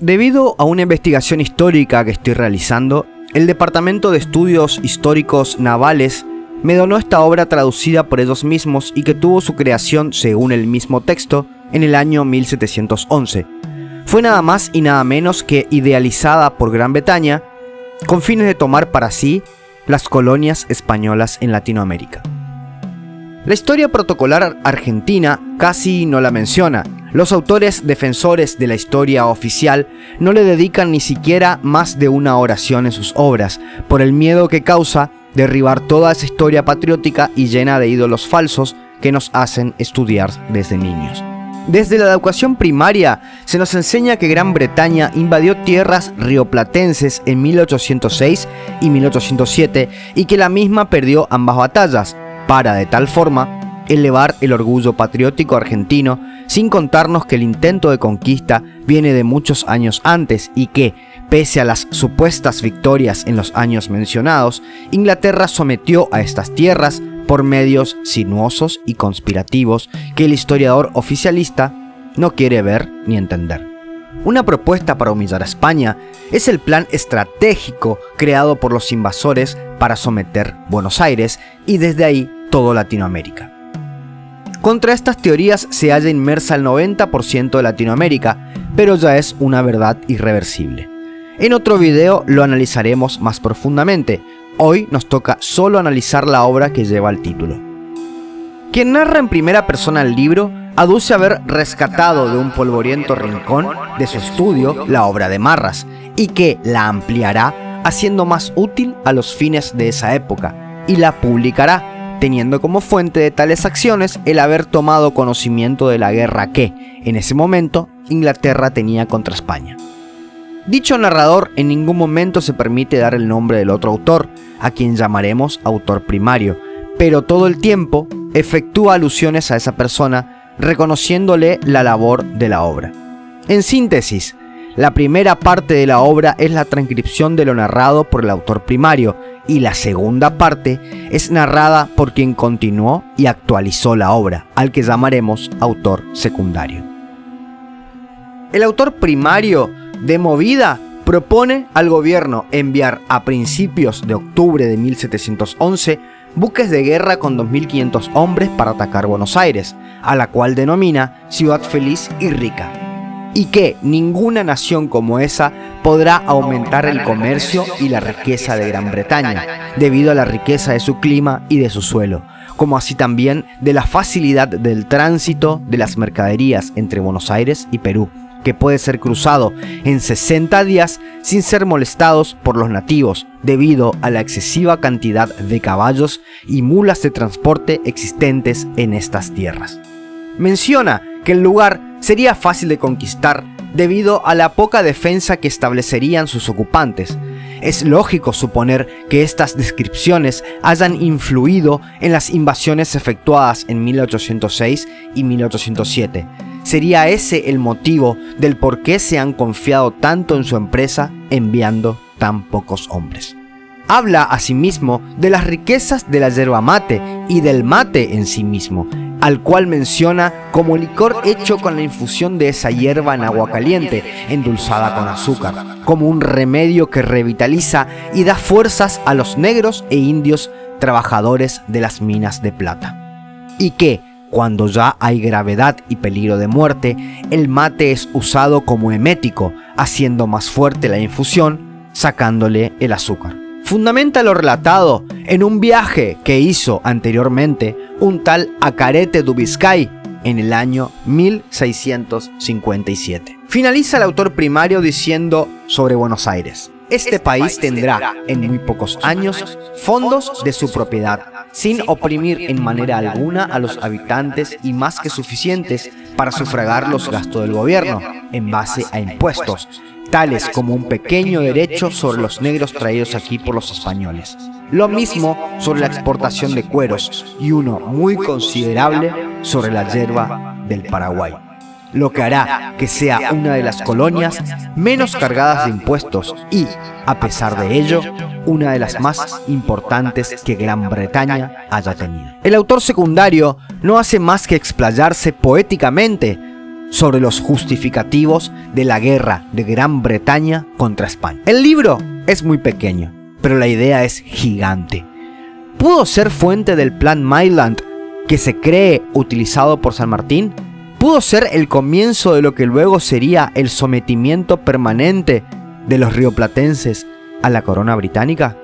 Debido a una investigación histórica que estoy realizando, el Departamento de Estudios Históricos Navales me donó esta obra traducida por ellos mismos y que tuvo su creación, según el mismo texto, en el año 1711. Fue nada más y nada menos que idealizada por Gran Bretaña con fines de tomar para sí las colonias españolas en Latinoamérica. La historia protocolar argentina casi no la menciona. Los autores defensores de la historia oficial no le dedican ni siquiera más de una oración en sus obras, por el miedo que causa derribar toda esa historia patriótica y llena de ídolos falsos que nos hacen estudiar desde niños. Desde la educación primaria se nos enseña que Gran Bretaña invadió tierras rioplatenses en 1806 y 1807 y que la misma perdió ambas batallas, para de tal forma elevar el orgullo patriótico argentino sin contarnos que el intento de conquista viene de muchos años antes y que, pese a las supuestas victorias en los años mencionados, Inglaterra sometió a estas tierras por medios sinuosos y conspirativos que el historiador oficialista no quiere ver ni entender. Una propuesta para humillar a España es el plan estratégico creado por los invasores para someter Buenos Aires y desde ahí todo Latinoamérica. Contra estas teorías se halla inmersa el 90% de Latinoamérica, pero ya es una verdad irreversible. En otro video lo analizaremos más profundamente, Hoy nos toca solo analizar la obra que lleva el título. Quien narra en primera persona el libro aduce haber rescatado de un polvoriento rincón de su estudio la obra de Marras y que la ampliará haciendo más útil a los fines de esa época y la publicará teniendo como fuente de tales acciones el haber tomado conocimiento de la guerra que, en ese momento, Inglaterra tenía contra España. Dicho narrador en ningún momento se permite dar el nombre del otro autor, a quien llamaremos autor primario, pero todo el tiempo efectúa alusiones a esa persona, reconociéndole la labor de la obra. En síntesis, la primera parte de la obra es la transcripción de lo narrado por el autor primario y la segunda parte es narrada por quien continuó y actualizó la obra, al que llamaremos autor secundario. El autor primario de movida propone al gobierno enviar a principios de octubre de 1711 buques de guerra con 2.500 hombres para atacar Buenos Aires, a la cual denomina ciudad feliz y rica, y que ninguna nación como esa podrá aumentar el comercio y la riqueza de Gran Bretaña, debido a la riqueza de su clima y de su suelo, como así también de la facilidad del tránsito de las mercaderías entre Buenos Aires y Perú que puede ser cruzado en 60 días sin ser molestados por los nativos debido a la excesiva cantidad de caballos y mulas de transporte existentes en estas tierras. Menciona que el lugar sería fácil de conquistar debido a la poca defensa que establecerían sus ocupantes. Es lógico suponer que estas descripciones hayan influido en las invasiones efectuadas en 1806 y 1807, ¿Sería ese el motivo del por qué se han confiado tanto en su empresa enviando tan pocos hombres? Habla asimismo de las riquezas de la yerba mate y del mate en sí mismo, al cual menciona como licor hecho con la infusión de esa hierba en agua caliente, endulzada con azúcar, como un remedio que revitaliza y da fuerzas a los negros e indios trabajadores de las minas de plata. Y que, cuando ya hay gravedad y peligro de muerte, el mate es usado como emético, haciendo más fuerte la infusión, sacándole el azúcar. Fundamenta lo relatado en un viaje que hizo anteriormente un tal Acarete Dubiscay en el año 1657. Finaliza el autor primario diciendo sobre Buenos Aires. Este país tendrá en muy pocos años fondos de su propiedad, sin oprimir en manera alguna a los habitantes y más que suficientes para sufragar los gastos del gobierno en base a impuestos, tales como un pequeño derecho sobre los negros traídos aquí por los españoles. Lo mismo sobre la exportación de cueros y uno muy considerable sobre la hierba del Paraguay lo que hará que sea una de las colonias menos cargadas de impuestos y, a pesar de ello, una de las más importantes que Gran Bretaña haya tenido. El autor secundario no hace más que explayarse poéticamente sobre los justificativos de la guerra de Gran Bretaña contra España. El libro es muy pequeño, pero la idea es gigante. ¿Pudo ser fuente del plan Myland que se cree utilizado por San Martín? ¿Pudo ser el comienzo de lo que luego sería el sometimiento permanente de los rioplatenses a la corona británica?